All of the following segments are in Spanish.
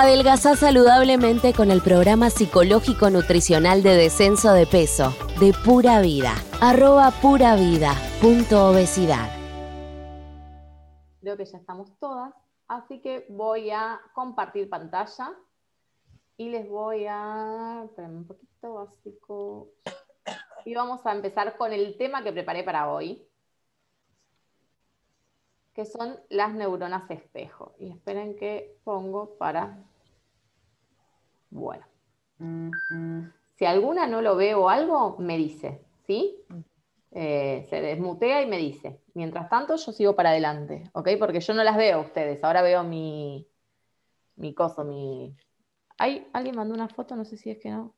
Adelgazá saludablemente con el programa psicológico nutricional de descenso de peso de Pura Vida. Arroba pura vida punto obesidad. Creo que ya estamos todas, así que voy a compartir pantalla y les voy a... Espérame un poquito básico. Y vamos a empezar con el tema que preparé para hoy, que son las neuronas espejo. Y esperen que pongo para... Bueno. Si alguna no lo veo algo, me dice, ¿sí? Eh, se desmutea y me dice. Mientras tanto, yo sigo para adelante, ¿ok? Porque yo no las veo a ustedes. Ahora veo mi, mi coso, mi... ¿Hay, ¿Alguien mandó una foto? No sé si es que no.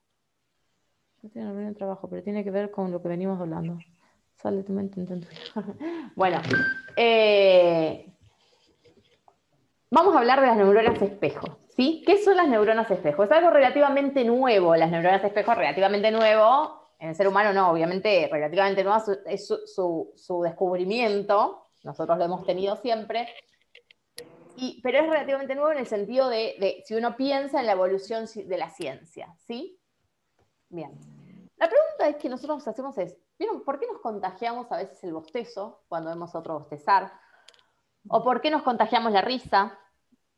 No tiene el trabajo, pero tiene que ver con lo que venimos hablando. Sale tu mente, intento. bueno, eh, vamos a hablar de las neuronas espejo. ¿Sí? ¿Qué son las neuronas espejo? Es algo relativamente nuevo. Las neuronas espejo, relativamente nuevo. En el ser humano, no, obviamente, relativamente nuevo es su, descubrimiento. Nosotros lo hemos tenido siempre. Pero es relativamente nuevo en el sentido de, si uno piensa en la evolución de la ciencia, ¿sí? Bien. La pregunta es que nosotros hacemos es, ¿vieron por qué nos contagiamos a veces el bostezo cuando vemos a otro bostezar? ¿O por qué nos contagiamos la risa?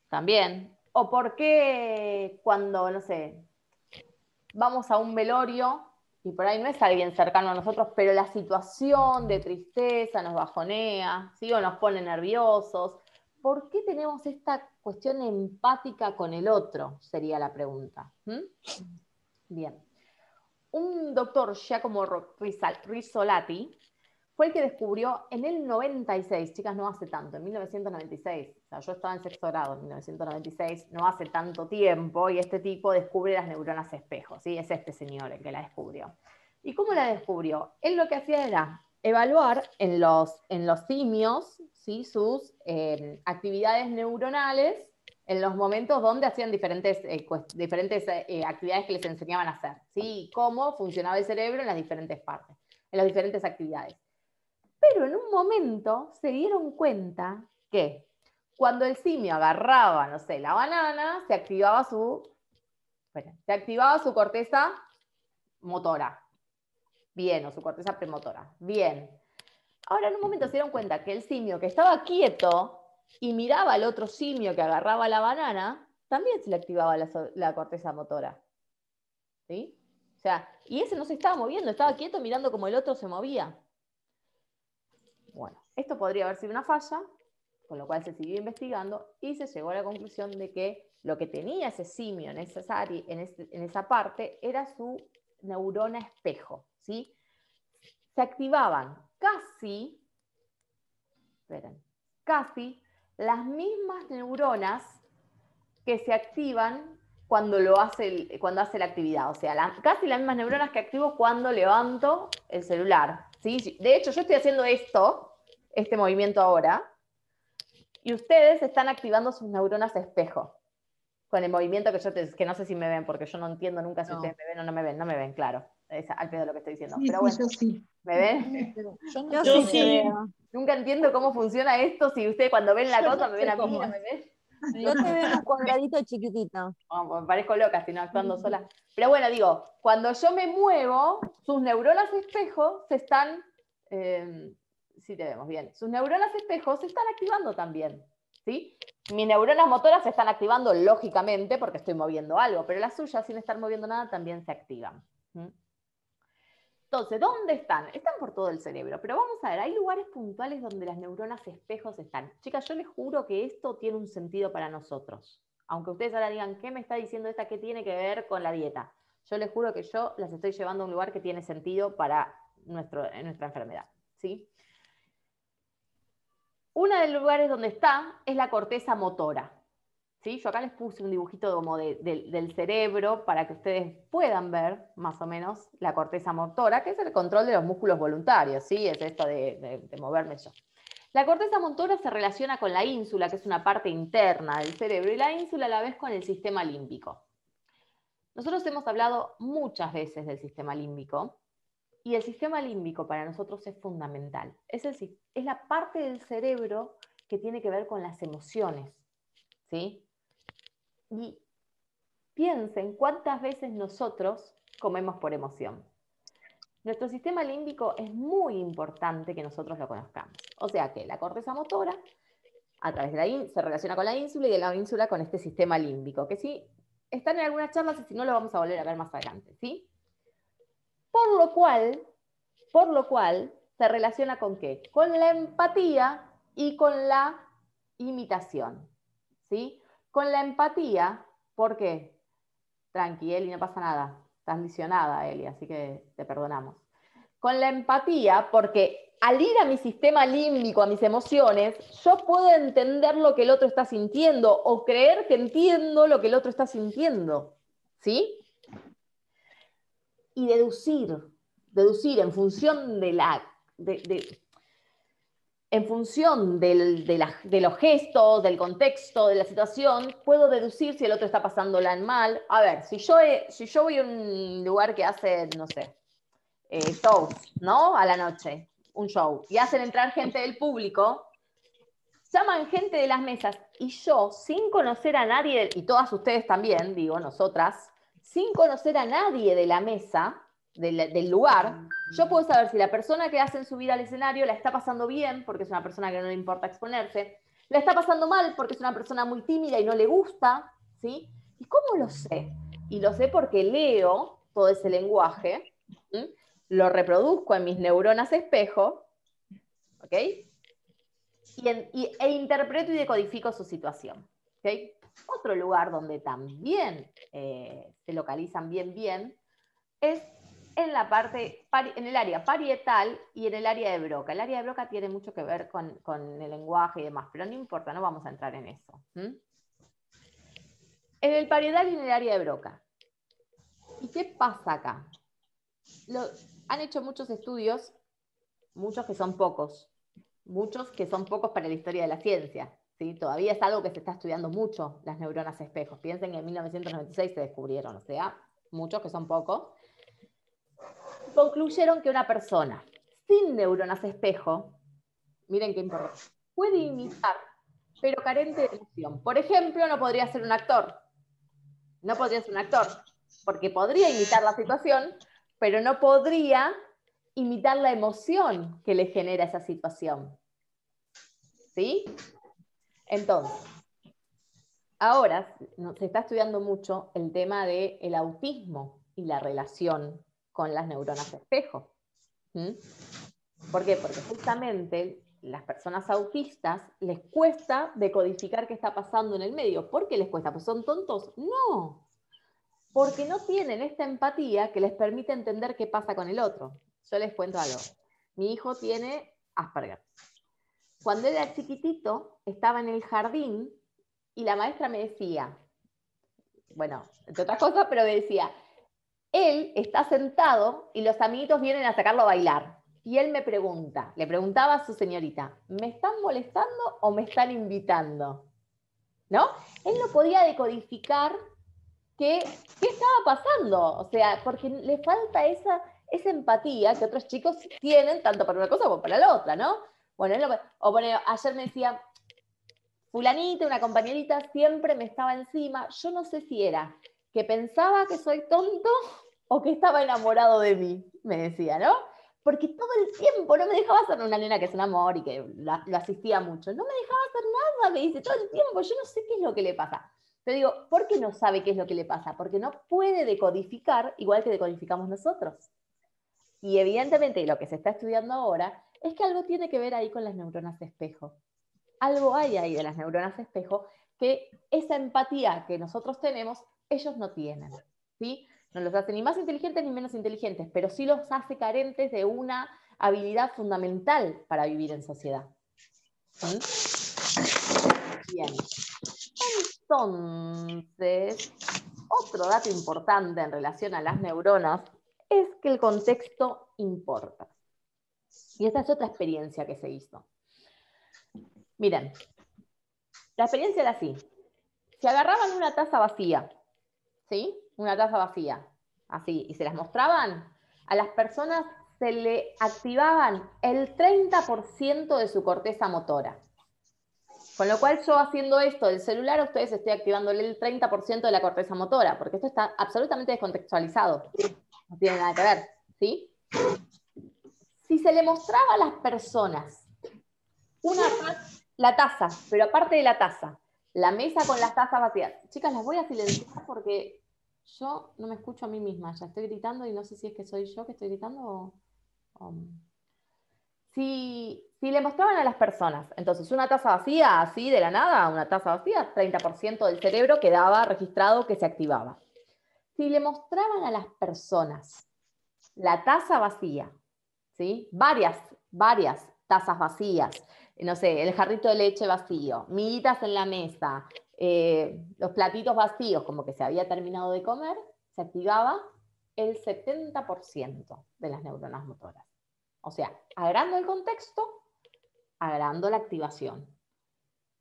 También. ¿O por qué cuando, no sé, vamos a un velorio y por ahí no es alguien cercano a nosotros, pero la situación de tristeza nos bajonea, ¿sí? O nos pone nerviosos. ¿Por qué tenemos esta cuestión empática con el otro? Sería la pregunta. Bien un doctor Giacomo Risolati fue el que descubrió en el 96, chicas, no hace tanto, en 1996, o sea, yo estaba en sexto grado en 1996, no hace tanto tiempo, y este tipo descubre las neuronas espejo, ¿sí? Es este señor el que la descubrió. ¿Y cómo la descubrió? Él lo que hacía era evaluar en los, en los simios ¿sí? sus eh, actividades neuronales en los momentos donde hacían diferentes, eh, diferentes eh, actividades que les enseñaban a hacer, ¿sí? Cómo funcionaba el cerebro en las diferentes partes, en las diferentes actividades. Pero en un momento se dieron cuenta que cuando el simio agarraba, no sé, la banana, se activaba su, se activaba su corteza motora. Bien, o su corteza premotora. Bien. Ahora en un momento se dieron cuenta que el simio que estaba quieto y miraba al otro simio que agarraba la banana, también se le activaba la, corteza motora. ¿Sí? O sea, y ese no se estaba moviendo, estaba quieto mirando como el otro se movía. Bueno, esto podría haber sido una falla, con lo cual se siguió investigando y se llegó a la conclusión de que lo que tenía ese simio en esa, en, en esa parte era su neurona espejo. ¿sí? Se activaban casi, esperen, casi las mismas neuronas que se activan cuando, hace, cuando hace la actividad. O sea, casi las mismas neuronas que activo cuando levanto el celular. ¿Sí? De hecho, yo estoy haciendo esto, este movimiento ahora, y ustedes están activando sus neuronas espejo con el movimiento que yo que no sé si me ven, porque yo no entiendo nunca si ustedes me ven o no me ven, no me ven, claro. Es al pedo lo que estoy diciendo. Pero bueno, sí. ¿me ven? Yo, no yo sí. Nunca entiendo cómo funciona esto, si ustedes cuando ven la cosa me ven a mí, no me ven. Yo te veo un cuadradito chiquitito. me parezco loca, sino actuando sola. Pero bueno, digo, cuando yo me muevo, sus neuronas espejo se están, eh, sí te vemos bien, sus neuronas espejo se están activando también. ¿sí? Mis neuronas motoras se están activando lógicamente porque estoy moviendo algo, pero las suyas sin estar moviendo nada también se activan. Entonces, ¿dónde están? Están por todo el cerebro, pero vamos a ver, hay lugares puntuales donde las neuronas espejos están. Chicas, yo les juro que esto tiene un sentido para nosotros. Aunque ustedes ahora digan, ¿qué me está diciendo esta? ¿Qué tiene que ver con la dieta? Yo les juro que yo las estoy llevando a un lugar que tiene sentido para nuestro, nuestra enfermedad. ¿sí? Uno de los lugares donde está es la corteza motora. Yo acá les puse un dibujito como del cerebro para que ustedes puedan ver más o menos la corteza motora, que es el control de los músculos voluntarios, ¿sí? es esto de, moverme yo. La corteza motora se relaciona con la ínsula, que es una parte interna del cerebro, y la ínsula a la vez con el sistema límbico. Nosotros hemos hablado muchas veces del sistema límbico, y el sistema límbico para nosotros es fundamental. Es, es la parte del cerebro que tiene que ver con las emociones. ¿sí? Y piensen cuántas veces nosotros comemos por emoción. Nuestro sistema límbico es muy importante que nosotros lo conozcamos. O sea que la corteza motora a través de la se relaciona con la ínsula y de la ínsula con este sistema límbico, que sí están en algunas charlas y si no lo vamos a volver a ver más adelante, ¿sí? Por lo cual, por lo cual se relaciona con qué? Con la empatía y con la imitación, ¿sí? Con la empatía, ¿por qué? Tranqui, Eli, no pasa nada. Estás lisionada, Eli, así que te perdonamos. Con la empatía, porque al ir a mi sistema límbico, a mis emociones, yo puedo entender lo que el otro está sintiendo o creer que entiendo lo que el otro está sintiendo. ¿Sí? Y deducir, deducir en función de la... en función de, los gestos, del contexto, de la situación, puedo deducir si el otro está pasándola en mal. A ver, si yo, voy a un lugar que hace, no sé, eh, shows, ¿no? A la noche, un show, y hacen entrar gente del público, llaman gente de las mesas, y yo, sin conocer a nadie, y todas ustedes también, digo, nosotras, sin conocer a nadie de la mesa, del, lugar, yo puedo saber si la persona que hace en su vida al escenario la está pasando bien, porque es una persona que no le importa exponerse, la está pasando mal porque es una persona muy tímida y no le gusta, ¿sí? ¿Y cómo lo sé? Y lo sé porque leo todo ese lenguaje, lo reproduzco en mis neuronas espejo, ¿ok? Y, e interpreto y decodifico su situación, ¿ok? Otro lugar donde también eh, se localizan bien bien es en la parte, en el área parietal y en el área de Broca. El área de Broca tiene mucho que ver con, el lenguaje y demás, pero no importa, no vamos a entrar en eso. En el parietal y en el área de Broca. ¿Y qué pasa acá? han hecho muchos estudios, muchos que son pocos, muchos que son pocos para la historia de la ciencia. ¿sí? Todavía es algo que se está estudiando mucho, las neuronas espejos. Piensen que en 1996 se descubrieron, o sea, muchos que son pocos. Concluyeron que una persona sin neuronas espejo, miren qué importante, puede imitar, pero carente de emoción. Por ejemplo, no podría ser un actor. No podría ser un actor, porque podría imitar la situación, pero no podría imitar la emoción que le genera esa situación. ¿Sí? Entonces, ahora se está estudiando mucho el tema del el autismo y la relación con las neuronas espejo. ¿Por qué? Porque justamente las personas autistas les cuesta decodificar qué está pasando en el medio. ¿Por qué les cuesta? ¿Pues son tontos? No, porque no tienen esta empatía que les permite entender qué pasa con el otro. Yo les cuento algo. Mi hijo tiene Asperger. Cuando era chiquitito, estaba en el jardín y la maestra me decía, bueno, entre otras cosas, pero me decía, él está sentado y los amiguitos vienen a sacarlo a bailar. Y él me pregunta, le preguntaba a su señorita, ¿me están molestando o me están invitando? ¿No? Él no podía decodificar qué, estaba pasando, o sea, porque le falta esa, esa empatía que otros chicos tienen, tanto para una cosa como para la otra, ¿no? Bueno, o bueno, ayer me decía, fulanita, una compañerita, siempre me estaba encima, yo no sé si era que pensaba que soy tonto o que estaba enamorado de mí, me decía, ¿no? Porque todo el tiempo no me dejaba ser una nena que es un amor y que lo asistía mucho, no me dejaba hacer nada, me dice, todo el tiempo, yo no sé qué es lo que le pasa. Te digo, ¿por qué no sabe qué es lo que le pasa? Porque no puede decodificar igual que decodificamos nosotros. Y evidentemente lo que se está estudiando ahora es que algo tiene que ver ahí con las neuronas de espejo. Algo hay ahí de las neuronas de espejo que esa empatía que nosotros tenemos, ellos no tienen. ¿sí? No los hace ni más inteligentes ni menos inteligentes, pero sí los hace carentes de una habilidad fundamental para vivir en sociedad. Bien. Entonces, otro dato importante en relación a las neuronas es que el contexto importa. Y esta es otra experiencia que se hizo. Miren, la experiencia era así. Se agarraban una taza vacía, ¿sí? Una taza vacía, así, y se las mostraban, a las personas se le activaban el 30% de su corteza motora. Con lo cual yo haciendo esto del celular ustedes estoy activándole el 30% de la corteza motora, porque esto está absolutamente descontextualizado. No tiene nada que ver, ¿sí? Si se le mostraba a las personas una la taza, pero aparte de la taza, la mesa con las tazas vacías. Chicas, las voy a silenciar porque yo no me escucho a mí misma, ya estoy gritando y no sé si es que soy yo que estoy gritando o... Si, si, le mostraban a las personas, entonces una taza vacía, así de la nada, una taza vacía, 30% del cerebro quedaba registrado que se activaba. Si le mostraban a las personas la taza vacía, ¿sí? varias, varias tazas vacías, no sé, el jarrito de leche vacío, miguitas en la mesa, eh, los platitos vacíos, como que se había terminado de comer, se activaba el 70% de las neuronas motoras. O sea, agrando el contexto, agrando la activación.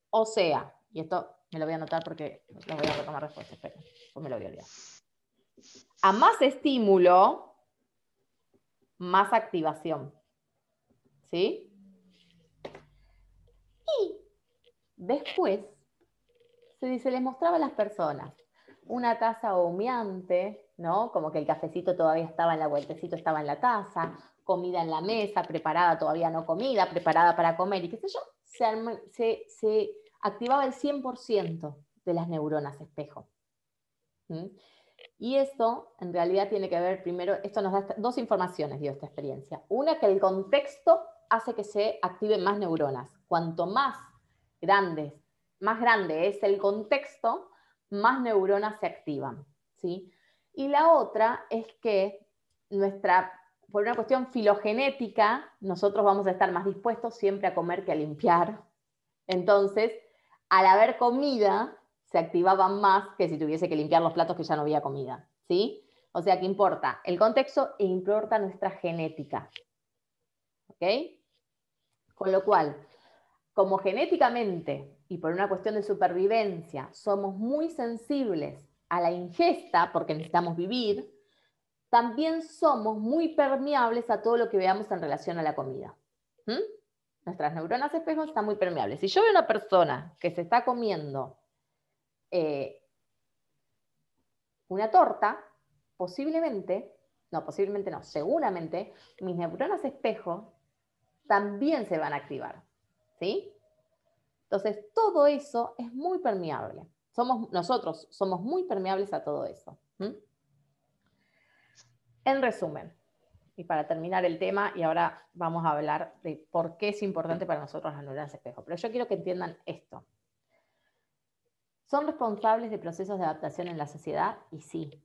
O sea, y esto me lo voy a anotar porque lo voy a retomar después, espera, pues me lo voy a olvidar. A más estímulo, más activación. ¿Sí? Y después se, les mostraba a las personas una taza humeante, ¿no? Como que el cafecito todavía estaba en la vueltecito, estaba en la taza, comida en la mesa, preparada, todavía no comida, preparada para comer y qué sé yo, se, activaba el 100% de las neuronas espejo. Y esto en realidad tiene que ver, primero, esto nos da dos informaciones, dio esta experiencia. Una, que el contexto hace que se activen más neuronas. Cuanto más grandes, más grande es el contexto, más neuronas se activan. ¿sí? Y la otra es que nuestra, por una cuestión filogenética, nosotros vamos a estar más dispuestos siempre a comer que a limpiar. Entonces, al haber comida, se activaban más que si tuviese que limpiar los platos que ya no había comida. ¿sí? O sea que importa el contexto e importa nuestra genética. ¿Ok? Con lo cual, como genéticamente y por una cuestión de supervivencia somos muy sensibles a la ingesta porque necesitamos vivir, también somos muy permeables a todo lo que veamos en relación a la comida. ¿Mm? Nuestras neuronas espejos están muy permeables. Si yo veo una persona que se está comiendo eh, una torta, posiblemente, no, posiblemente no, seguramente mis neuronas espejo también se van a activar. ¿Sí? Entonces, todo eso es muy permeable. Somos, nosotros somos muy permeables a todo eso. En resumen, y para terminar el tema, y ahora vamos a hablar de por qué es importante para nosotros las neuronas espejo. Pero yo quiero que entiendan esto. ¿Son responsables de procesos de adaptación en la sociedad? Y sí,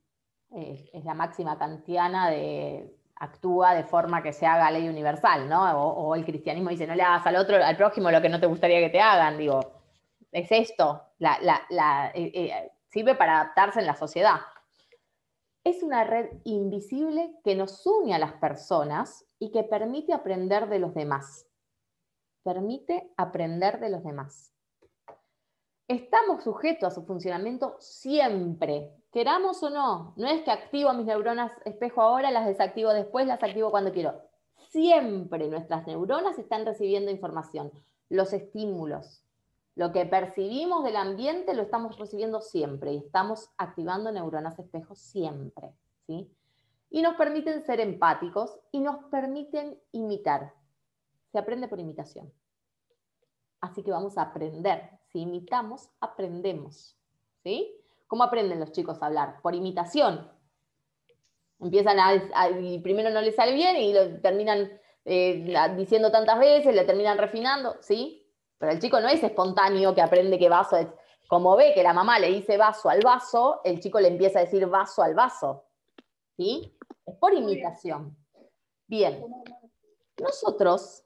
es la máxima kantiana de actúa de forma que se haga ley universal, ¿no? O, el cristianismo dice, no le hagas al otro, al prójimo lo que no te gustaría que te hagan, digo, es esto, eh, eh, sirve para adaptarse en la sociedad. Es una red invisible que nos une a las personas y que permite aprender de los demás. Permite aprender de los demás. Estamos sujetos a su funcionamiento siempre, queramos o no, no es que activo mis neuronas espejo ahora, las desactivo después, las activo cuando quiero. Siempre nuestras neuronas están recibiendo información, los estímulos. Lo que percibimos del ambiente lo estamos recibiendo siempre y estamos activando neuronas espejo siempre. ¿sí? Y nos permiten ser empáticos y nos permiten imitar. Se aprende por imitación. Así que vamos a aprender. Si imitamos, aprendemos. ¿Sí? ¿Cómo aprenden los chicos a hablar? Por imitación. Empiezan a, y primero no les sale bien y lo terminan eh, diciendo tantas veces, le terminan refinando, ¿sí? Pero el chico no es espontáneo que aprende que vaso es, como ve que la mamá le dice vaso al vaso, el chico le empieza a decir vaso al vaso, ¿sí? Es por imitación. Bien, nosotros,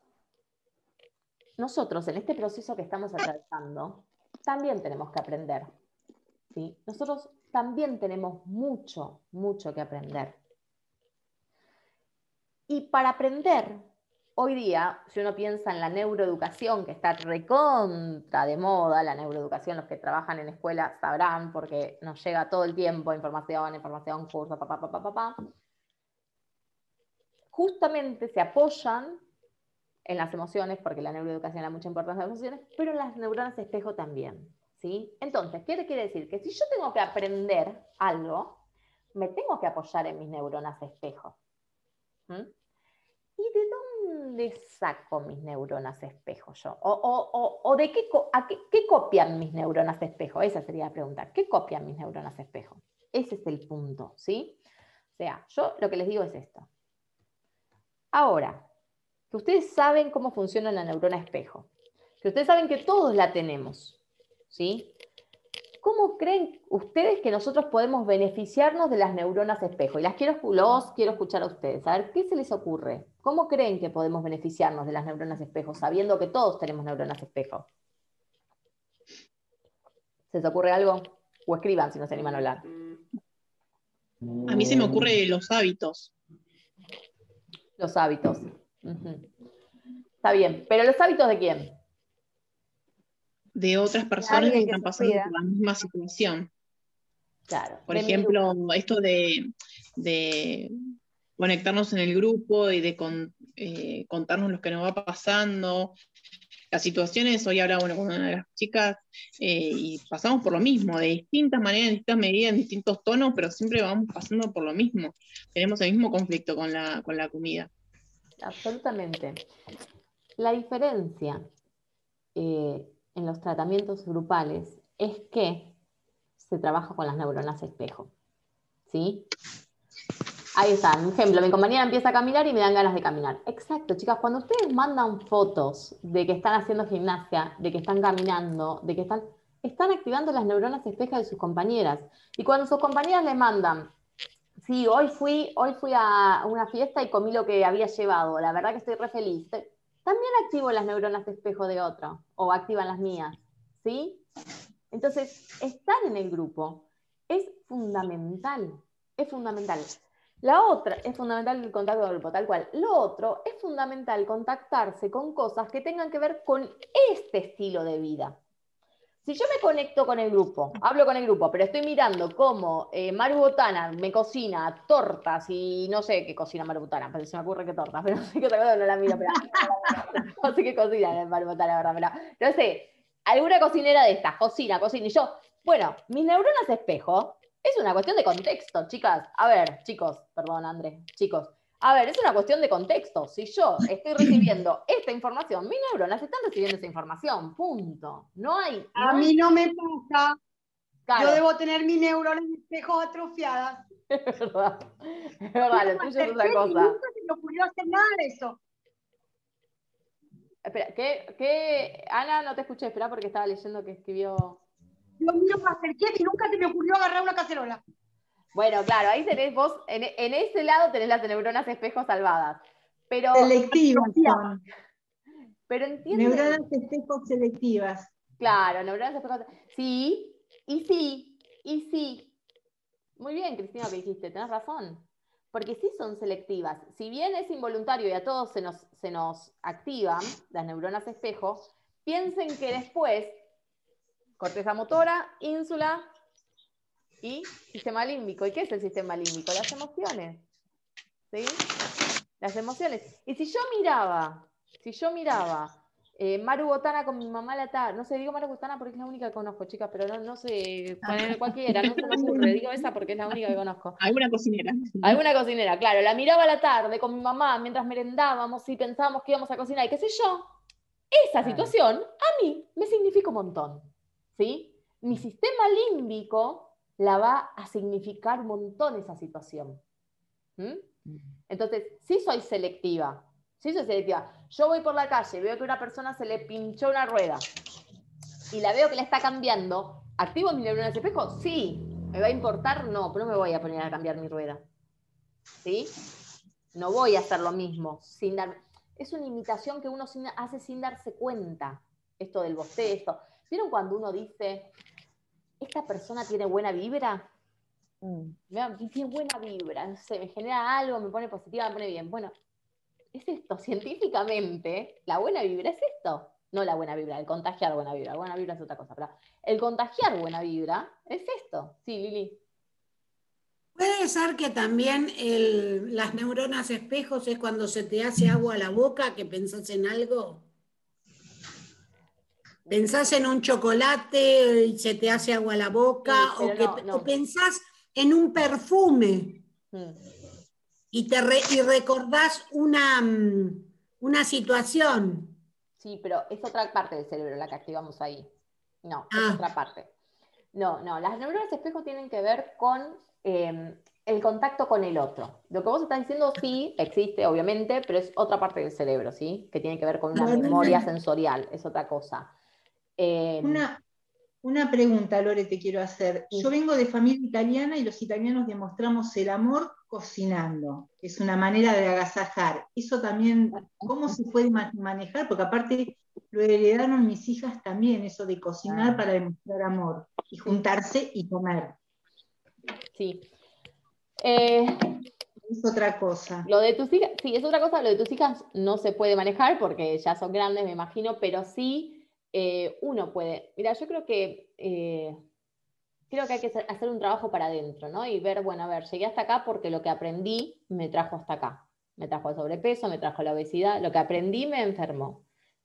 nosotros en este proceso que estamos atravesando, también tenemos que aprender. Nosotros también tenemos mucho, mucho que aprender. Y para aprender, hoy día, si uno piensa en la neuroeducación, que está recontra de moda, la neuroeducación, los que trabajan en escuela sabrán, porque nos llega todo el tiempo información, información, curso, papá, papá, papá, justamente se apoyan en las emociones, porque la neuroeducación da mucha importancia a las emociones, pero en las neuronas espejo también. ¿Sí? Entonces, ¿qué quiere decir? Que si yo tengo que aprender algo, me tengo que apoyar en mis neuronas espejo. ¿Y de dónde saco mis neuronas espejo yo? ¿O, de qué, qué, copian mis neuronas espejo? Esa sería la pregunta. ¿Qué copian mis neuronas espejo? Ese es el punto, ¿sí? O sea, yo lo que les digo es esto. Ahora, que ustedes saben cómo funciona la neurona espejo, que ustedes saben que todos la tenemos, ¿sí? ¿Cómo creen ustedes que nosotros podemos beneficiarnos de las neuronas espejo? Y las quiero, los quiero escuchar a ustedes. A ver, ¿qué se les ocurre? ¿Cómo creen que podemos beneficiarnos de las neuronas espejo, sabiendo que todos tenemos neuronas espejo? ¿Se les ocurre algo? O escriban si no se animan a hablar. A mí se me ocurre los hábitos. Los hábitos. Está bien, pero los hábitos de quién? De otras personas que están pasando por la misma situación. Claro. Por ejemplo, esto de, conectarnos en el grupo y de eh, contarnos lo que nos va pasando. Las situaciones, hoy hablaba con una de las chicas eh, y pasamos por lo mismo, de distintas maneras, en distintas medidas, en distintos tonos, pero siempre vamos pasando por lo mismo. Tenemos el mismo conflicto con la, con la comida absolutamente. La diferencia eh, en los tratamientos grupales es que se trabaja con las neuronas espejo. ¿Sí? Ahí está, un ejemplo, mi compañera empieza a caminar y me dan ganas de caminar. Exacto, chicas, cuando ustedes mandan fotos de que están haciendo gimnasia, de que están caminando, de que están, están activando las neuronas espejo de sus compañeras. Y cuando sus compañeras le mandan Sí, hoy fui, hoy fui a una fiesta y comí lo que había llevado. La verdad que estoy re feliz. También activo las neuronas de espejo de otro, o activan las mías. ¿Sí? Entonces, estar en el grupo es fundamental. Es fundamental. La otra, es fundamental el contacto del grupo, tal cual. Lo otro, es fundamental contactarse con cosas que tengan que ver con este estilo de vida. Si yo me conecto con el grupo, hablo con el grupo, pero estoy mirando cómo eh, Maru Botana me cocina tortas y no sé qué cocina Maru Botana, pero se me ocurre que tortas, pero no sé qué otra cosa no la miro, pero no sé qué cocina Maru Botana, verdad, pero no sé, alguna cocinera de estas, cocina, cocina, y yo, bueno, mis neuronas espejo es una cuestión de contexto, chicas. A ver, chicos, perdón, André, chicos, a ver, es una cuestión de contexto. Si yo estoy recibiendo esta información, mis neuronas están recibiendo esa información. Punto. No hay. a mí no me pasa. Yo debo tener mis neuronas espejos atrofiadas. Es verdad. Es verdad, lo tuyo es otra cosa. Nunca se me ocurrió hacer nada de eso. Espera, ¿qué, ¿qué? Ana, no te escuché, espera porque estaba leyendo que escribió. Lo mío acerqué y nunca se me ocurrió agarrar una cacerola. Bueno, claro, ahí tenés vos, en, ese lado tenés las neuronas espejo salvadas. Pero, selectivas Pero entiendo. Neuronas espejo selectivas. Claro, neuronas espejo. Sí, y sí, y sí. Muy bien, Cristina, que dijiste, tenés razón. Porque sí son selectivas. Si bien es involuntario y a todos se nos, se nos activan las neuronas espejo, piensen que después, corteza motora, ínsula, y sistema límbico. ¿Y qué es el sistema límbico? Las emociones. ¿Sí? Las emociones. Y si yo miraba, si yo miraba eh, Maru Botana con mi mamá la tarde, no sé, digo Maru Botana porque es la única que conozco, chicas, pero no, no sé, cualquiera, no se me ocurre, digo esa porque es la única que conozco. Alguna cocinera. Alguna cocinera, claro, la miraba a la tarde con mi mamá mientras merendábamos y pensábamos que íbamos a cocinar y qué sé yo. Esa situación a mí me significa un montón, ¿sí? Mi sistema límbico la va a significar un montón esa situación. ¿Mm? Entonces, sí soy selectiva, sí soy selectiva. Yo voy por la calle, veo que una persona se le pinchó una rueda y la veo que la está cambiando, ¿activo mi neurona de espejo? Sí. ¿Me va a importar? No, pero no me voy a poner a cambiar mi rueda. ¿Sí? No voy a hacer lo mismo. Sin dar... Es una imitación que uno hace sin darse cuenta. Esto del bostezo. ¿Vieron cuando uno dice, esta persona tiene buena vibra. Mm. Tiene buena vibra, se me genera algo, me pone positiva, me pone bien. Bueno, es esto, científicamente, la buena vibra es esto. No la buena vibra, el contagiar buena vibra. Buena vibra es otra cosa, pero el contagiar buena vibra es esto. Sí, Lili. Puede ser que también las neuronas espejos es cuando se te hace agua a la boca, que pensás en algo. Pensás en un chocolate y se te hace agua a la boca, o, que, pensás en un perfume mm. y, te y recordás una, mm, una situación. Sí, pero es otra parte del cerebro la que activamos ahí. No, es ah. otra parte. No, no, las neuronas espejo tienen que ver con em, el contacto con el otro. Lo que vos estás diciendo sí existe, obviamente, pero es otra parte del cerebro, ¿sí? Que tiene que ver con una memoria sensorial, es otra cosa. Em, una, una pregunta, Lore, te quiero hacer. Yo vengo de familia italiana y los italianos demostramos el amor cocinando. Es una manera de agasajar. Eso también, ¿cómo se puede manejar? Porque aparte lo heredaron mis hijas también, eso de cocinar para demostrar amor y juntarse y comer. Sí. Eh, es otra cosa. Lo de tus hijas, sí, es otra cosa. Lo de tus hijas no se puede manejar porque ya son grandes, me imagino, pero sí eh, uno puede, mira, yo creo que, eh, creo que hay que hacer un trabajo para adentro, ¿no? Y ver, bueno, a ver, llegué hasta acá porque lo que aprendí me trajo hasta acá. Me trajo el sobrepeso, me trajo la obesidad, lo que aprendí me enfermó.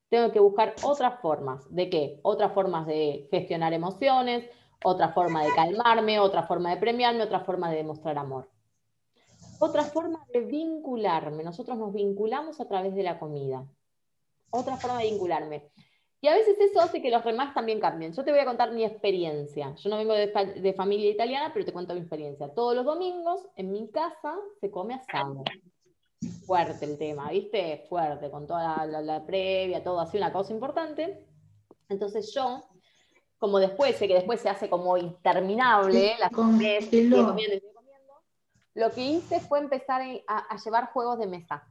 Tengo que buscar otras formas. ¿De qué? Otras formas de gestionar emociones, otra forma de calmarme, otra forma de premiarme, otra forma de demostrar amor. Otra forma de vincularme. Nosotros nos vinculamos a través de la comida. Otra forma de vincularme. Y a veces eso hace que los demás también cambien. Yo te voy a contar mi experiencia. Yo no vengo de, familia italiana, pero te cuento mi experiencia. Todos los domingos en mi casa se come asado. Fuerte el tema, ¿viste? Fuerte, con toda la, previa, todo así, una cosa importante. Entonces yo, como después, sé que después se hace como interminable, la comiendo, lo que hice fue empezar a, a llevar juegos de mesa.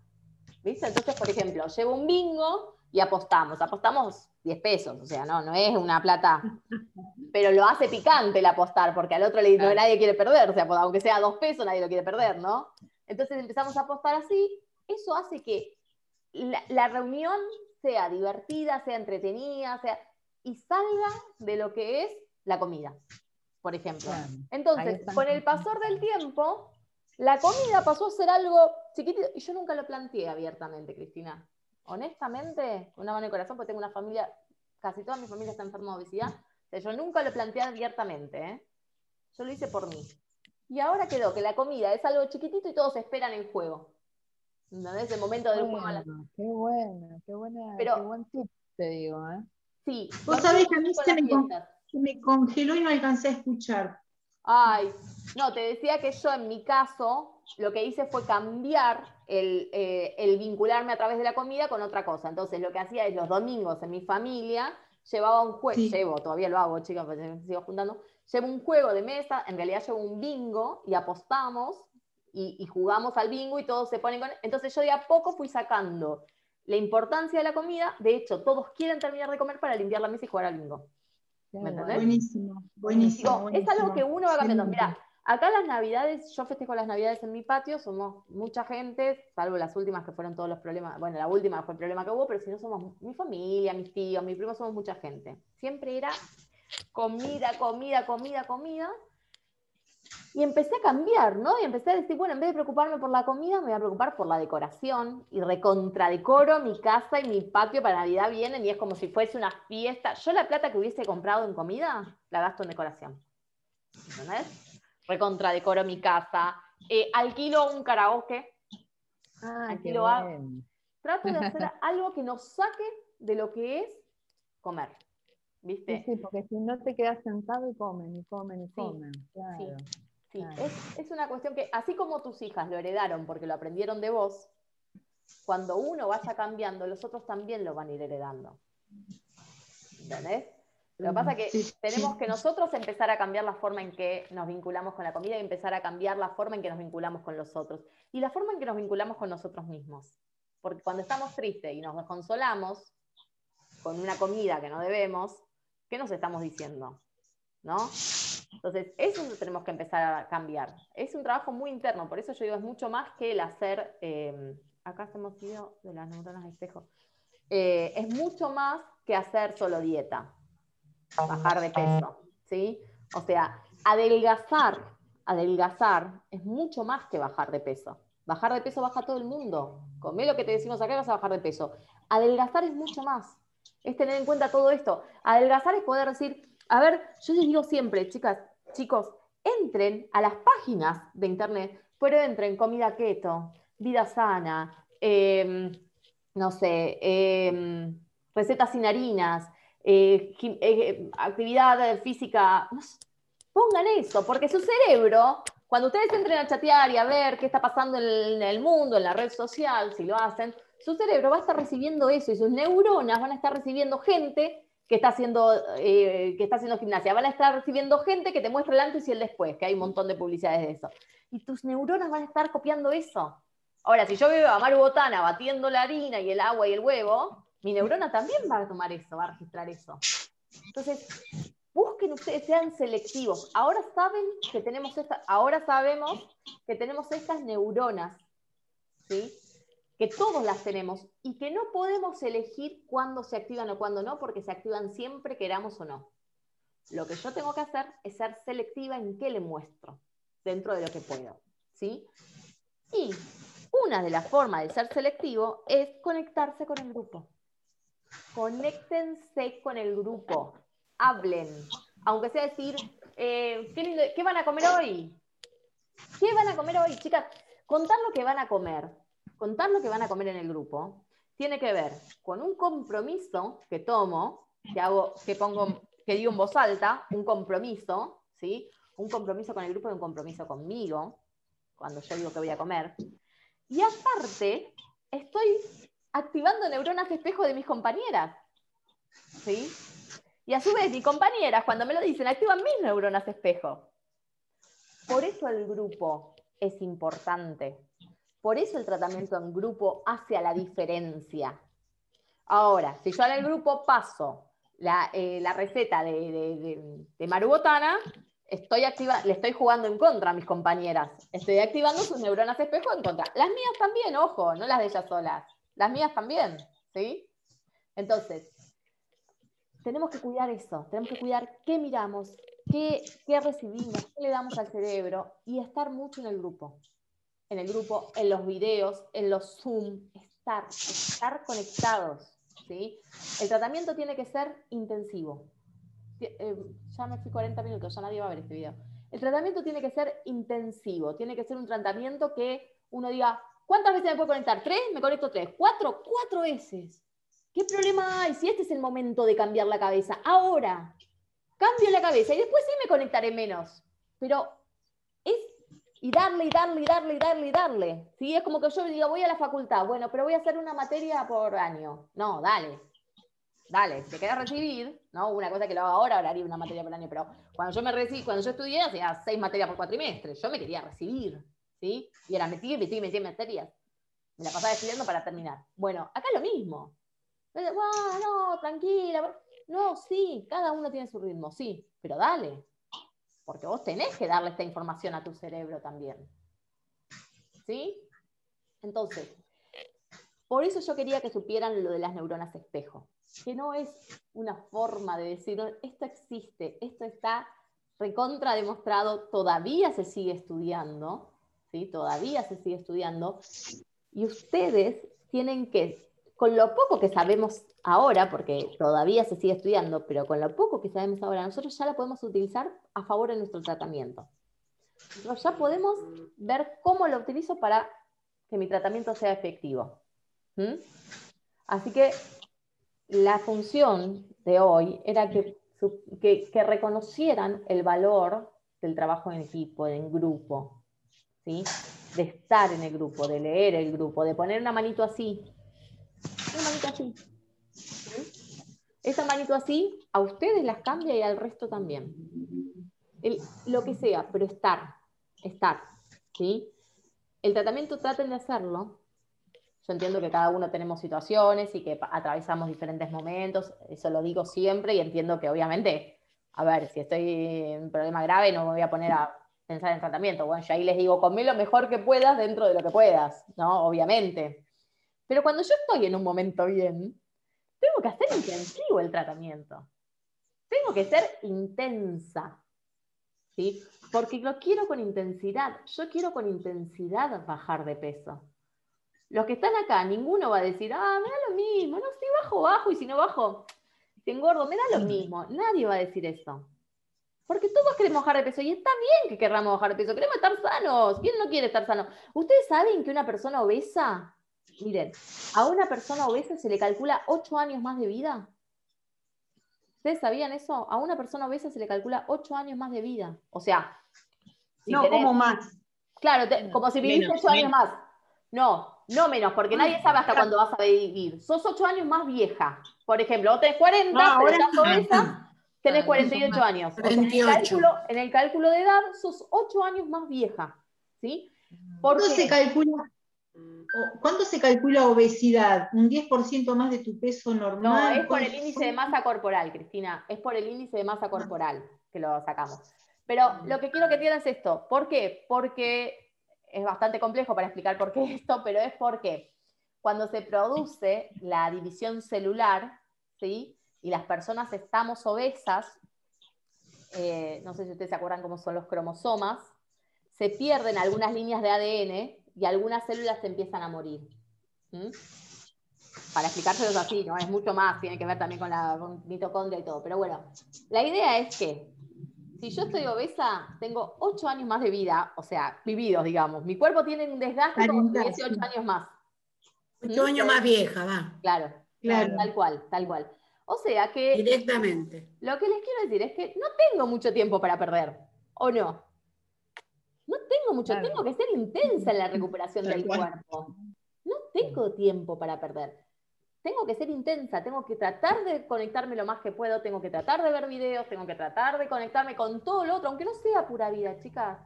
¿Viste? Entonces, por ejemplo, llevo un bingo y apostamos. Apostamos 10 pesos, o sea, no, no es una plata, pero lo hace picante el apostar, porque al otro le no, nadie quiere perder, o sea, pues, aunque sea 2 pesos, nadie lo quiere perder, ¿no? Entonces empezamos a apostar así, eso hace que la, reunión sea divertida, sea entretenida, sea, y salga de lo que es la comida, por ejemplo. Entonces, con el pasar del tiempo, la comida pasó a ser algo chiquitito, y yo nunca lo planteé abiertamente, Cristina honestamente, una mano de corazón, porque tengo una familia, casi toda mi familia está enferma de obesidad. yo nunca lo planteé abiertamente, ¿eh? Yo lo hice por mí. Y ahora quedó que la comida es algo chiquitito y todos esperan el juego. ¿No es el momento del juego? Qué buena, qué buena, Pero, qué buen tip, te digo, ¿eh? Sí. Vos sabés que a mí se me, congeló y no alcancé a escuchar. Ay, no, te decía que yo en mi caso lo que hice fue cambiar eh, el, vincularme a través de la comida con otra cosa. Entonces lo que hacía es los domingos en mi familia llevaba un juego, llevo, todavía lo hago, chicas, porque me sigo juntando, llevo un juego de mesa, en realidad llevo un bingo y apostamos y, jugamos al bingo y todos se ponen con... Entonces yo de a poco fui sacando la importancia de la comida, de hecho todos quieren terminar de comer para limpiar la mesa y jugar al bingo. ¿Me Buenísimo, buenísimo, Es algo que uno va cambiando. Mira, Acá las navidades, yo festejo las navidades en mi patio, somos mucha gente, salvo las últimas que fueron todos los problemas, bueno, la última fue el problema que hubo, pero si no somos mi familia, mis tíos, mis primos, somos mucha gente. Siempre era comida, comida, comida, comida. Y empecé a cambiar, ¿no? Y empecé a decir, bueno, en vez de preocuparme por la comida, me voy a preocupar por la decoración y recontradecoro mi casa y mi patio para Navidad vienen y es como si fuese una fiesta. Yo la plata que hubiese comprado en comida, la gasto en decoración. ¿Entendés? recontra decoro mi casa, eh, alquilo un karaoke, ah, alquilo trato de hacer algo que nos saque de lo que es comer. ¿Viste? Sí, porque si no te quedas sentado y comen, y comen, y comen. Sí, Es, es, una cuestión que, así como tus hijas lo heredaron porque lo aprendieron de vos, cuando uno vaya cambiando, los otros también lo van a ir heredando. ¿Entendés? Lo que pasa es que tenemos que nosotros empezar a cambiar la forma en que nos vinculamos con la comida y empezar a cambiar la forma en que nos vinculamos con los otros y la forma en que nos vinculamos con nosotros mismos. Porque cuando estamos tristes y nos consolamos con una comida que no debemos, ¿qué nos estamos diciendo? ¿No? Entonces, eso tenemos que empezar a cambiar. Es un trabajo muy interno, por eso yo digo, es mucho más que el hacer, eh, acá hemos ido de las neuronas de espejo, eh, es mucho más que hacer solo dieta bajar de peso, ¿sí? O sea, adelgazar adelgazar es mucho más que bajar de peso. Bajar de peso baja todo el mundo. Comé lo que te decimos acá y vas a bajar de peso. Adelgazar es mucho más. Es tener en cuenta todo esto. Adelgazar es poder decir, a ver, yo les digo siempre, chicas, chicos, entren a las páginas de internet, pero entren comida keto, vida sana, em, no sé, em, recetas sin harinas, eh, eh, actividad física. pongan eso, porque su cerebro, cuando ustedes entren a chatear y a ver qué está pasando en el mundo, en la red social, si lo hacen, su cerebro va a estar recibiendo eso y sus neuronas van a estar recibiendo gente que está haciendo, eh, que está haciendo gimnasia. Van a estar recibiendo gente que te muestra el antes y el después, que hay un montón de publicidades de eso. Y tus neuronas van a estar copiando eso. Ahora, si yo veo a Maru Botana batiendo la harina y el agua y el huevo, mi neurona también va a tomar eso, va a registrar eso. Entonces, busquen ustedes, sean selectivos. Ahora saben que tenemos esta, ahora sabemos que tenemos estas neuronas, ¿sí? Que todos las tenemos y que no podemos elegir cuándo se activan o cuándo no, porque se activan siempre, queramos o no. Lo que yo tengo que hacer es ser selectiva en qué le muestro dentro de lo que puedo. ¿sí? Y una de las formas de ser selectivo es conectarse con el grupo. Conéctense con el grupo. Hablen. Aunque sea decir, eh, ¿qué, ¿qué van a comer hoy? ¿Qué van a comer hoy, chicas? Contar lo que van a comer contar lo que van a comer en el grupo tiene que ver con un compromiso que tomo, que hago, que pongo, que digo en voz alta, un compromiso, ¿sí? Un compromiso con el grupo y un compromiso conmigo, cuando yo digo que voy a comer. Y aparte, estoy activando neuronas espejo de mis compañeras, ¿sí? Y a su vez, mis compañeras, cuando me lo dicen, activan mis neuronas espejo. Por eso el grupo es importante. Por eso el tratamiento en grupo hace a la diferencia. Ahora, si yo en el grupo paso la, eh, receta de, de, Marubotana, estoy activa, le estoy jugando en contra a mis compañeras. Estoy activando sus neuronas espejo en contra. Las mías también, ojo, no las de ellas solas. Las mías también, ¿sí? Entonces, tenemos que cuidar eso, tenemos que cuidar qué miramos, qué, qué recibimos, qué le damos al cerebro y estar mucho en el grupo en el grupo, en los videos, en los Zoom, estar, estar conectados. ¿sí? El tratamiento tiene que ser intensivo. Eh, ya me fui 40 minutos, ya nadie va a ver este video. El tratamiento tiene que ser intensivo, tiene que ser un tratamiento que uno diga, ¿cuántas veces me puedo conectar? ¿Tres? Me conecto tres. ¿Cuatro? Cuatro veces. ¿Qué problema hay si este es el momento de cambiar la cabeza? Ahora, cambio la cabeza y después sí me conectaré menos. Pero y darle y darle y darle y darle y darle. ¿sí? Es como que yo digo, voy a la facultad, bueno, pero voy a hacer una materia por año. No, dale. Dale, te querés recibir, ¿no? Una cosa que lo hago ahora, ahora haría una materia por año, pero cuando yo me recibí, cuando yo estudié, hacía seis materias por cuatrimestre. Yo me quería recibir, ¿sí? Y era metir, metir, metir materias. Me la pasaba estudiando para terminar. Bueno, acá lo mismo. no, tranquila. No, sí, cada uno tiene su ritmo, sí, pero dale, porque vos tenés que darle esta información a tu cerebro también. ¿Sí? Entonces, por eso yo quería que supieran lo de las neuronas espejo, que no es una forma de decir, esto existe, esto está recontra demostrado, todavía se sigue estudiando, ¿sí? Todavía se sigue estudiando, y ustedes tienen que, con lo poco que sabemos ahora, porque todavía se sigue estudiando, pero con lo poco que sabemos ahora, nosotros ya la podemos utilizar a favor de nuestro tratamiento. Nosotros ya podemos ver cómo lo utilizo para que mi tratamiento sea efectivo. Así que la función de hoy era que, que, reconocieran el valor del trabajo en equipo, en grupo, ¿sí? de estar en el grupo, de leer el grupo, de poner una manito así, manito así, esa manito así, a ustedes las cambia y al resto también. lo que sea, pero estar, estar, ¿sí? El tratamiento traten de hacerlo. Yo entiendo que cada uno tenemos situaciones y que atravesamos diferentes momentos, eso lo digo siempre y entiendo que obviamente, a ver, si estoy en un problema grave no me voy a poner a pensar en tratamiento. Bueno, yo ahí les digo, comé lo mejor que puedas dentro de lo que puedas, ¿no? Obviamente. Pero cuando yo estoy en un momento bien, tengo que hacer intensivo el tratamiento. Tengo que ser intensa. ¿sí? Porque lo quiero con intensidad. Yo quiero con intensidad bajar de peso. Los que están acá, ninguno va a decir, ah, me da lo mismo, no, si bajo, bajo, y si no bajo, si engordo, me da lo mismo. Nadie va a decir eso. Porque todos queremos bajar de peso y está bien que queramos bajar de peso, queremos estar sanos. ¿Quién no quiere estar sano? ¿Ustedes saben que una persona obesa, miren, a una persona obesa se le calcula 8 años más de vida? ¿Ustedes sabían eso? A una persona obesa se le calcula 8 años más de vida. O sea, no, como más. Claro, como si viviste 8 años más. No, no menos, porque nadie sabe hasta cuándo vas a vivir. Sos 8 años más vieja. Por ejemplo, vos tenés 40, pero estás obesa tenés 48 años. en, el cálculo, de edad, sos 8 años más vieja. ¿sí? ¿Cuándo se, calcula, ¿Cuánto se calcula obesidad? ¿Un 10% más de tu peso normal? No, es por el índice de masa corporal, Cristina. Es por el índice de masa corporal que lo sacamos. Pero lo que quiero que entiendas es esto. ¿Por qué? Porque es bastante complejo para explicar por qué esto, pero es porque cuando se produce la división celular, ¿sí? y las personas estamos obesas, eh, no sé si ustedes se acuerdan cómo son los cromosomas, se pierden algunas líneas de ADN y algunas células se empiezan a morir. ¿Mm? Para explicárselos así, ¿no? Es mucho más, tiene que ver también con la mitocondria y todo. Pero bueno, la idea es que si yo estoy obesa, tengo 8 años más de vida, o sea, vividos, digamos. Mi cuerpo tiene un desgaste como 18 años más. 8 ¿Mm? años más vieja, va. Claro, claro, tal cual, tal cual. O sea que... Directamente. Lo que les quiero decir es que no tengo mucho tiempo para perder, ¿o no? No tengo mucho, tengo que ser intensa en la recuperación del cuerpo. No tengo tiempo para perder. Tengo que ser intensa, tengo que tratar de conectarme lo más que puedo, tengo que tratar de ver videos, tengo que tratar de conectarme con todo lo otro, aunque no sea pura vida, chicas,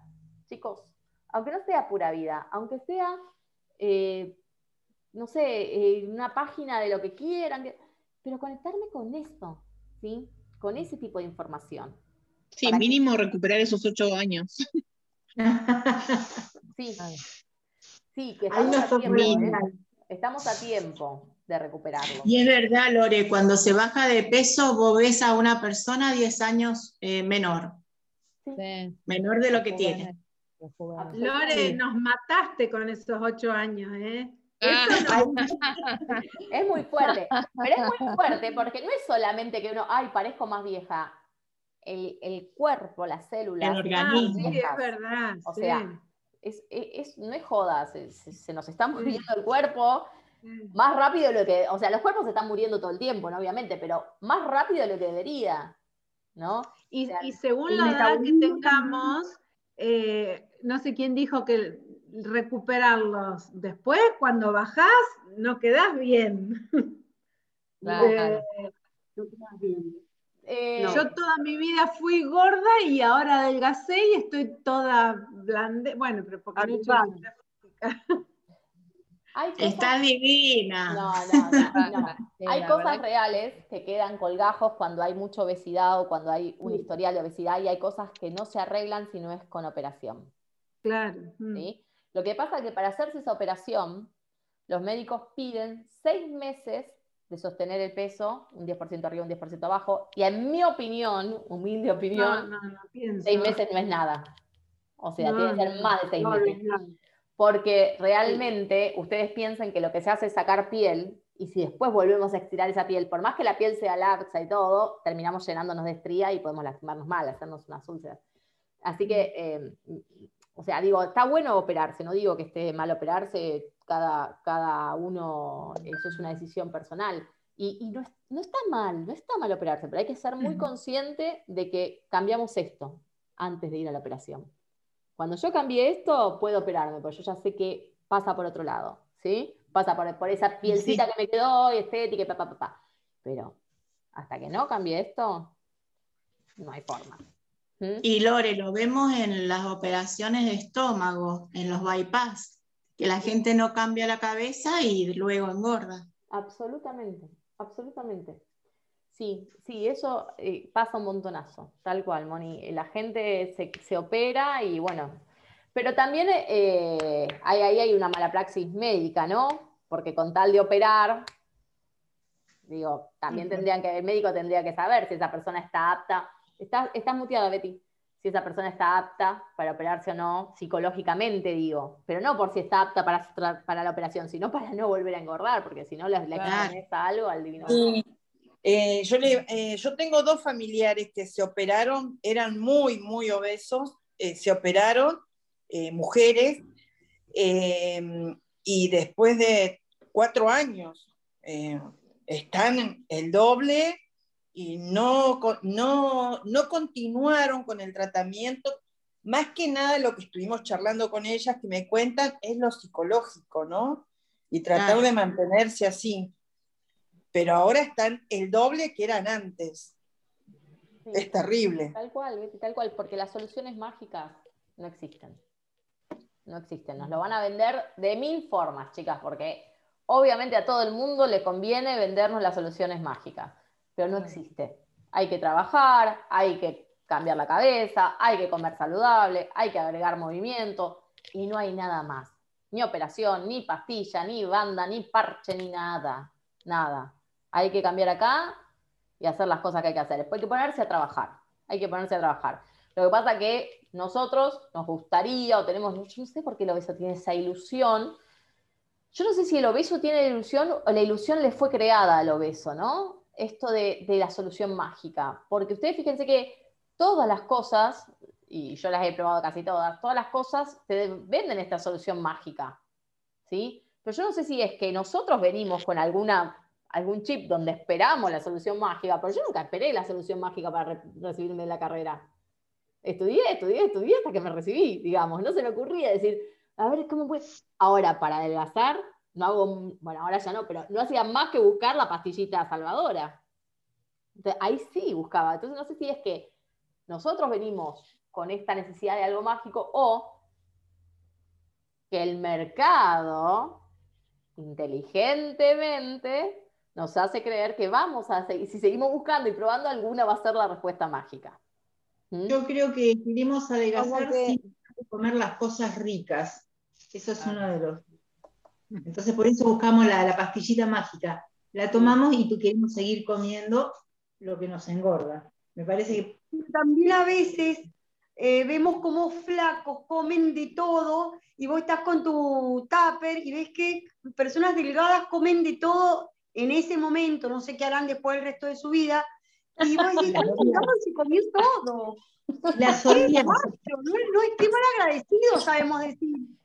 chicos, aunque no sea pura vida, aunque sea, eh, no sé, eh, una página de lo que quieran pero conectarme con esto, ¿sí? Con ese tipo de información. Sí, mínimo recuperar esos ocho años. sí, sí, que estamos a, tiempo, ¿eh? estamos a tiempo de recuperarlo. Y es verdad, Lore, cuando se baja de peso, vos ves a una persona 10 años eh, menor. Sí. Menor de lo que tiene. Lore, nos mataste con esos ocho años, ¿eh? es muy fuerte, pero es muy fuerte porque no es solamente que uno, ay, parezco más vieja. El, cuerpo, las células. El organismo. es verdad. O sea, es, no es joda, se, nos está muriendo el cuerpo más rápido de lo que. O sea, los cuerpos se están muriendo todo el tiempo, ¿no? obviamente, pero más rápido de lo que debería. ¿no? Y, según la edad que tengamos, eh, no sé quién dijo que recuperarlos. Después, cuando bajás, no quedás bien. Eh, yo toda mi vida fui gorda y ahora adelgacé y estoy toda blande. Bueno, pero porque no he hecho Estás divina. No, no, no. hay cosas reales que quedan colgajos cuando hay mucha obesidad o cuando hay un historial de obesidad y hay cosas que no se arreglan si no es con operación. Claro. ¿Sí? Lo que pasa es que para hacerse esa operación, los médicos piden seis meses de sostener el peso, un 10% arriba, un 10% abajo, y en mi opinión, humilde opinión, seis meses no es nada. O sea, tiene que ser más de seis meses. Porque realmente ustedes piensan que lo que se hace es sacar piel, y si después volvemos a estirar esa piel, por más que la piel sea laxa y todo, terminamos llenándonos de estría y podemos lastimarnos mal, hacernos unas úlceras. Así que eh, o sea, digo, está bueno operarse, no digo que esté mal operarse, cada, cada uno, eso es una decisión personal. Y, no, no, está mal, no está mal operarse, pero hay que ser muy consciente de que cambiamos esto antes de ir a la operación. Cuando yo cambié esto, puedo operarme, porque yo ya sé que pasa por otro lado, ¿sí? Pasa por, por esa pielcita que me quedó, estética, papá, papá. Pero hasta que no cambie esto, no hay forma. Y Lore, lo vemos en las operaciones de estómago, en los bypass, que la gente no cambia la cabeza y luego engorda. Absolutamente, absolutamente. Sí, sí, eso eh, pasa un montonazo, tal cual, Moni. La gente se, opera y bueno, pero también eh, ahí, hay una mala praxis médica, ¿no? Porque con tal de operar, digo, también tendrían que, el médico tendría que saber si esa persona está apta Estás, estás muteada, Betty. Si esa persona está apta para operarse o no, psicológicamente digo, pero no por si está apta para, para la operación, sino para no volver a engordar, porque si no le, le algo al divino. Eh, yo, eh, yo tengo dos familiares que se operaron, eran muy, muy obesos, eh, se operaron, mujeres, y después de cuatro años están el doble y no, no, no continuaron con el tratamiento. Más que nada lo que estuvimos charlando con ellas, que me cuentan, es lo psicológico, ¿no? Y tratar de mantenerse así. Pero ahora están el doble que eran antes. es terrible. Tal cual, tal cual, porque las soluciones mágicas no existen. No existen. Nos lo van a vender de mil formas, chicas, porque obviamente a todo el mundo le conviene vendernos las soluciones mágicas pero no existe. Hay que trabajar, hay que cambiar la cabeza, hay que comer saludable, hay que agregar movimiento y no hay nada más. Ni operación, ni pastilla, ni banda, ni parche, ni nada. Nada. Hay que cambiar acá y hacer las cosas que hay que hacer. Después hay que ponerse a trabajar. Hay que ponerse a trabajar. Lo que pasa es que nosotros nos gustaría o tenemos, yo no sé por qué el obeso tiene esa ilusión. Yo no sé si el obeso tiene la ilusión o la ilusión le fue creada al obeso, ¿no? Esto de, la solución mágica, porque ustedes fíjense que todas las cosas, y yo las he probado casi todas, todas las cosas te venden esta solución mágica, ¿sí? Pero yo no sé si es que nosotros venimos con alguna, algún chip donde esperamos la ssolución mágica, pero yo nunca esperé la solución mágica para recibirme en la carrera. Estudié, estudié, estudié hasta que me recibí, digamos. No se me ocurría decir, a ver, ¿cómo puede? Ahora, para adelgazar, no hago, bueno, ahora ya no, pero no hacía más que buscar la pastillita salvadora. Entonces, ahí sí buscaba. Entonces, no sé si es que nosotros venimos con esta necesidad de algo mágico o que el mercado inteligentemente nos hace creer que vamos a seguir, si seguimos buscando y probando alguna va a ser la respuesta mágica. ¿Mm? Yo creo que queremos adelgazar sin comer las cosas ricas. Eso es uno de los entonces por eso buscamos la, pastillita mágica. La tomamos y queremos seguir comiendo lo que nos engorda. Me parece que... También a veces eh, vemos como flacos comen de todo y vos estás con tu tupper y ves que personas delgadas comen de todo en ese momento, no sé qué harán después el resto de su vida, y vos decís, si comió todo. La no, no que mal agradecido, sabemos decir.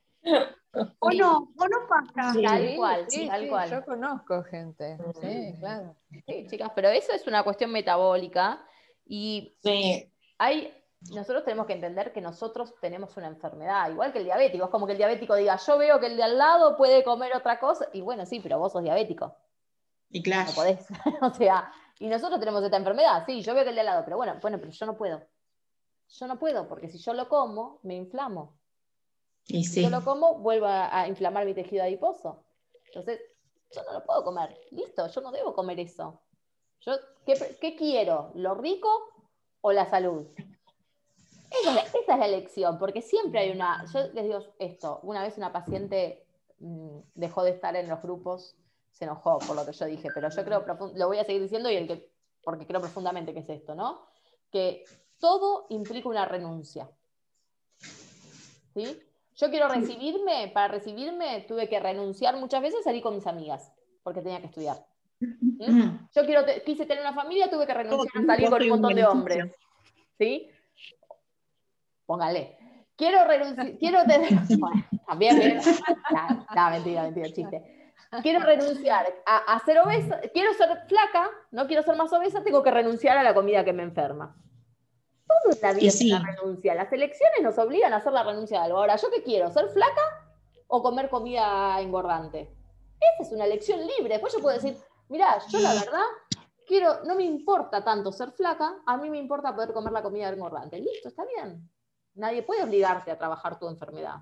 O no, o no pasa. tal cual, tal cual. Yo conozco gente, sí, claro. Sí, chicas, pero eso es una cuestión metabólica y hay, nosotros tenemos que entender que nosotros tenemos una enfermedad, igual que el diabético. Es como que el diabético diga, yo veo que el de al lado puede comer otra cosa, y bueno, sí, pero vos sos diabético. Y claro. No podés. o sea, y nosotros tenemos esta enfermedad, sí, yo veo que el de al lado, pero bueno, bueno, pero yo no puedo. Yo no puedo, porque si yo lo como, me inflamo. Y Si yo lo como, vuelvo a, inflamar mi tejido adiposo. Entonces, yo no lo puedo comer. Listo, yo no debo comer eso. Yo, ¿qué, quiero? ¿Lo rico o la salud? Esa es, la, elección, porque siempre hay una. Yo les digo esto: una vez una paciente mm, dejó de estar en los grupos, se enojó por lo que yo dije, pero yo creo, lo voy a seguir diciendo y el que, porque creo profundamente que es esto, ¿no? Que todo implica una renuncia. ¿Sí? Yo quiero recibirme, para recibirme tuve que renunciar muchas veces a salir con mis amigas, porque tenía que estudiar. ¿Mm? Yo quiero quise tener una familia, tuve que renunciar a salir con un montón de hombres. ¿Sí? Póngale. Quiero renunciar, quiero tener. también, no, mentira, mentira, chiste. Quiero renunciar a, a ser obesa, quiero ser flaca, no quiero ser más obesa, tengo que renunciar a la comida que me enferma. Todo en la vida es una renuncia. Las elecciones nos obligan a hacer la renuncia de algo. Ahora, ¿yo qué quiero? ¿Ser flaca o comer comida engordante? Esa es una elección libre. Después yo puedo decir, mira, yo la verdad quiero, no me importa tanto ser flaca, a mí me importa poder comer la comida engordante. Listo, está bien. Nadie puede obligarte a trabajar tu enfermedad.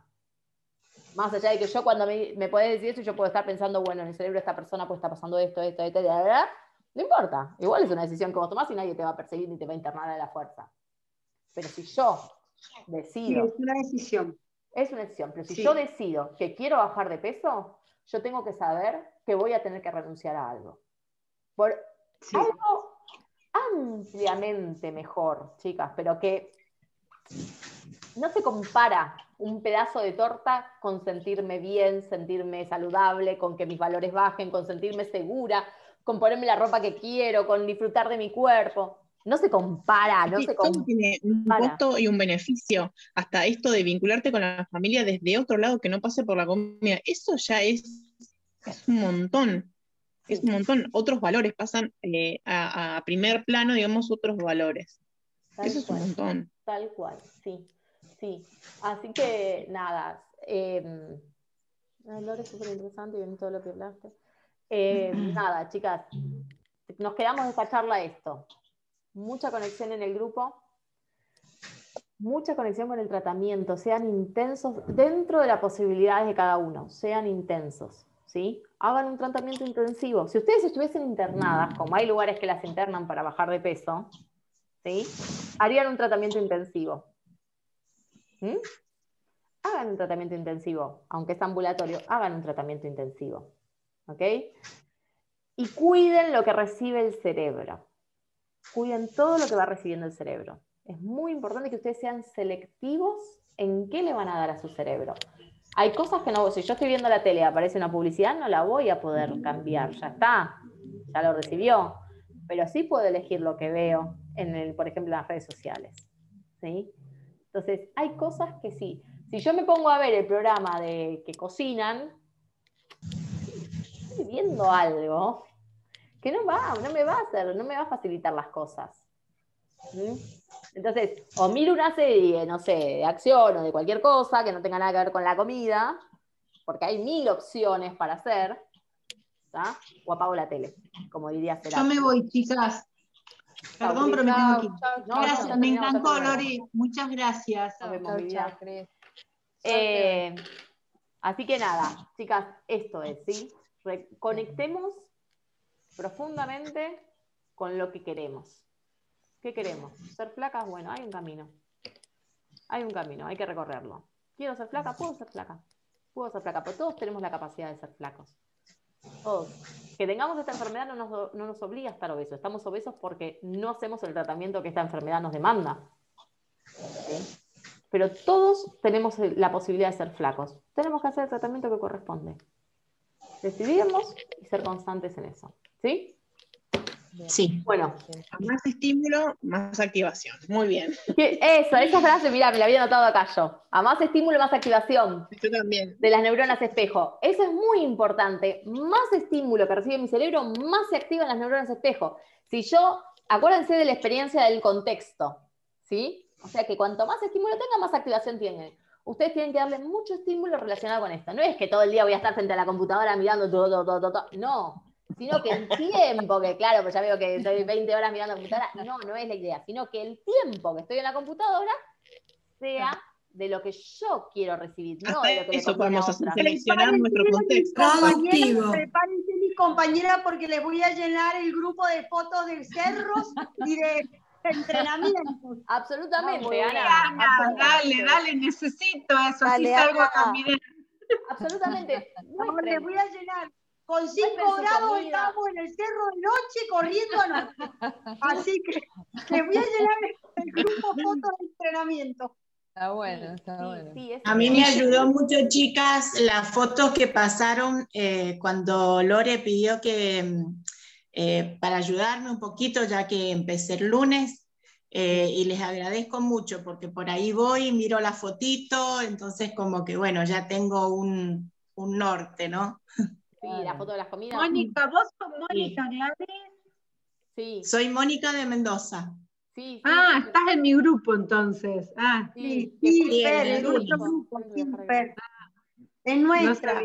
Más allá de que yo cuando me, me puedes decir eso, yo puedo estar pensando, bueno, en el cerebro de esta persona puede estar pasando esto, esto, esto, esto, esto, no importa. Igual es una decisión que vos tomás y nadie te va a perseguir ni te va a internar a la fuerza. Pero si yo decido... es una decisión. Es una decisión, pero si yo decido que quiero bajar de peso, yo tengo que saber que voy a tener que renunciar a algo. Por algo ampliamente mejor, chicas, pero que no se compara un pedazo de torta con sentirme bien, sentirme saludable, con que mis valores bajen, con sentirme segura, con ponerme la ropa que quiero, con disfrutar de mi cuerpo. No se compara, no se compara. tiene un costo y un beneficio. Hasta esto de vincularte con la familia desde otro lado que no pase por la comida. Eso ya es, es un montón. Es un montón. Otros valores pasan eh, a, primer plano, digamos, otros valores. Eso es un montón. Tal cual, sí. Sí. Así que nada. Eh, es súper interesante y todo lo que hablaste. Em, nada, chicas, nos quedamos de esta charla esto mucha conexión en el grupo, mucha conexión con el tratamiento, sean intensos dentro de las posibilidades de cada uno, sean intensos, ¿sí? Hagan un tratamiento intensivo. Si ustedes estuviesen internadas, como hay lugares que las internan para bajar de peso, ¿sí? Harían un tratamiento intensivo. ¿Mm? Hagan un tratamiento intensivo, aunque es ambulatorio, hagan un tratamiento intensivo. ¿Ok? Y cuiden lo que recibe el cerebro cuiden todo lo que va recibiendo el cerebro. Es muy importante que ustedes sean selectivos en qué le van a dar a su cerebro. Hay cosas que no, si yo estoy viendo la tele y aparece una publicidad, no la voy a poder cambiar, ya está, ya lo recibió, pero sí puedo elegir lo que veo, en el, por ejemplo, en las redes sociales. ¿sí? Entonces, hay cosas que sí. Si yo me pongo a ver el programa de que cocinan, estoy viendo algo que no va, no me va a hacer, no me va a facilitar las cosas. ¿Mm? Entonces, o miro una serie, no sé, de acción o de cualquier cosa que no tenga nada que ver con la comida, porque hay mil opciones para hacer, o apago la tele, como diría Yo me voy, chicas. Perdón, pero me tengo que ir. gracias, me encantó, Lori. Muchas gracias. Eh, así que nada, chicas, esto es, ¿sí? Conectemos profundamente con lo que queremos. ¿Qué queremos? ¿Ser flacas? Bueno, hay un camino. Hay un camino, hay que recorrerlo. ¿Quiero ser flaca? Puedo ser flaca. Puedo ser flaca, pero todos tenemos la capacidad de ser flacos. Todos. Que tengamos esta enfermedad no nos, no nos obliga a estar obesos. Estamos obesos porque no hacemos el tratamiento que esta enfermedad nos demanda. Pero todos tenemos la posibilidad de ser flacos. Tenemos que hacer el tratamiento que corresponde. Decidirnos y ser constantes en eso. ¿Sí? Sí. Bueno. Más estímulo, más activación. Muy bien. Eso, esa frase, mira, me la había notado acá yo. A más estímulo, más activación. Yo también. De las neuronas espejo. Eso es muy importante. Más estímulo que recibe mi cerebro, más se activan las neuronas espejo. Si yo, acuérdense de la experiencia del contexto, ¿sí? O sea que cuanto más estímulo tenga, más activación tiene. Ustedes tienen que darle mucho estímulo relacionado con esto. No es que todo el día voy a estar frente a la computadora mirando todo, todo, todo, todo. No sino que el tiempo, que claro, pues ya veo que estoy 20 horas mirando la computadora, no, no es la idea, sino que el tiempo que estoy en la computadora sea de lo que yo quiero recibir, no de lo que eso podemos hacer, seleccionar nuestro contexto. Prepárense mis compañeras porque les voy a llenar el grupo de fotos de cerros y de entrenamientos. Absolutamente, Ana. Dale, dale, necesito eso, así salgo a caminar. Absolutamente. les voy a llenar con 5 grados estábamos en el cerro de noche corriendo. Así que les voy a llenar el grupo fotos de entrenamiento. Está bueno, está bueno. a mí me ayudó mucho, chicas, las fotos que pasaron eh, cuando Lore pidió que, eh, para ayudarme un poquito, ya que empecé el lunes, eh, y les agradezco mucho porque por ahí voy, miro la fotito, entonces como que bueno, ya tengo un, un norte, ¿no? Sí, la foto de las comidas. Mónica, ¿vos sos Mónica Gladys? Sí. Soy Mónica de Mendoza. Sí, ah, estás en mi grupo entonces. Ah, sí, sí, sí, en el grupo, En nuestra.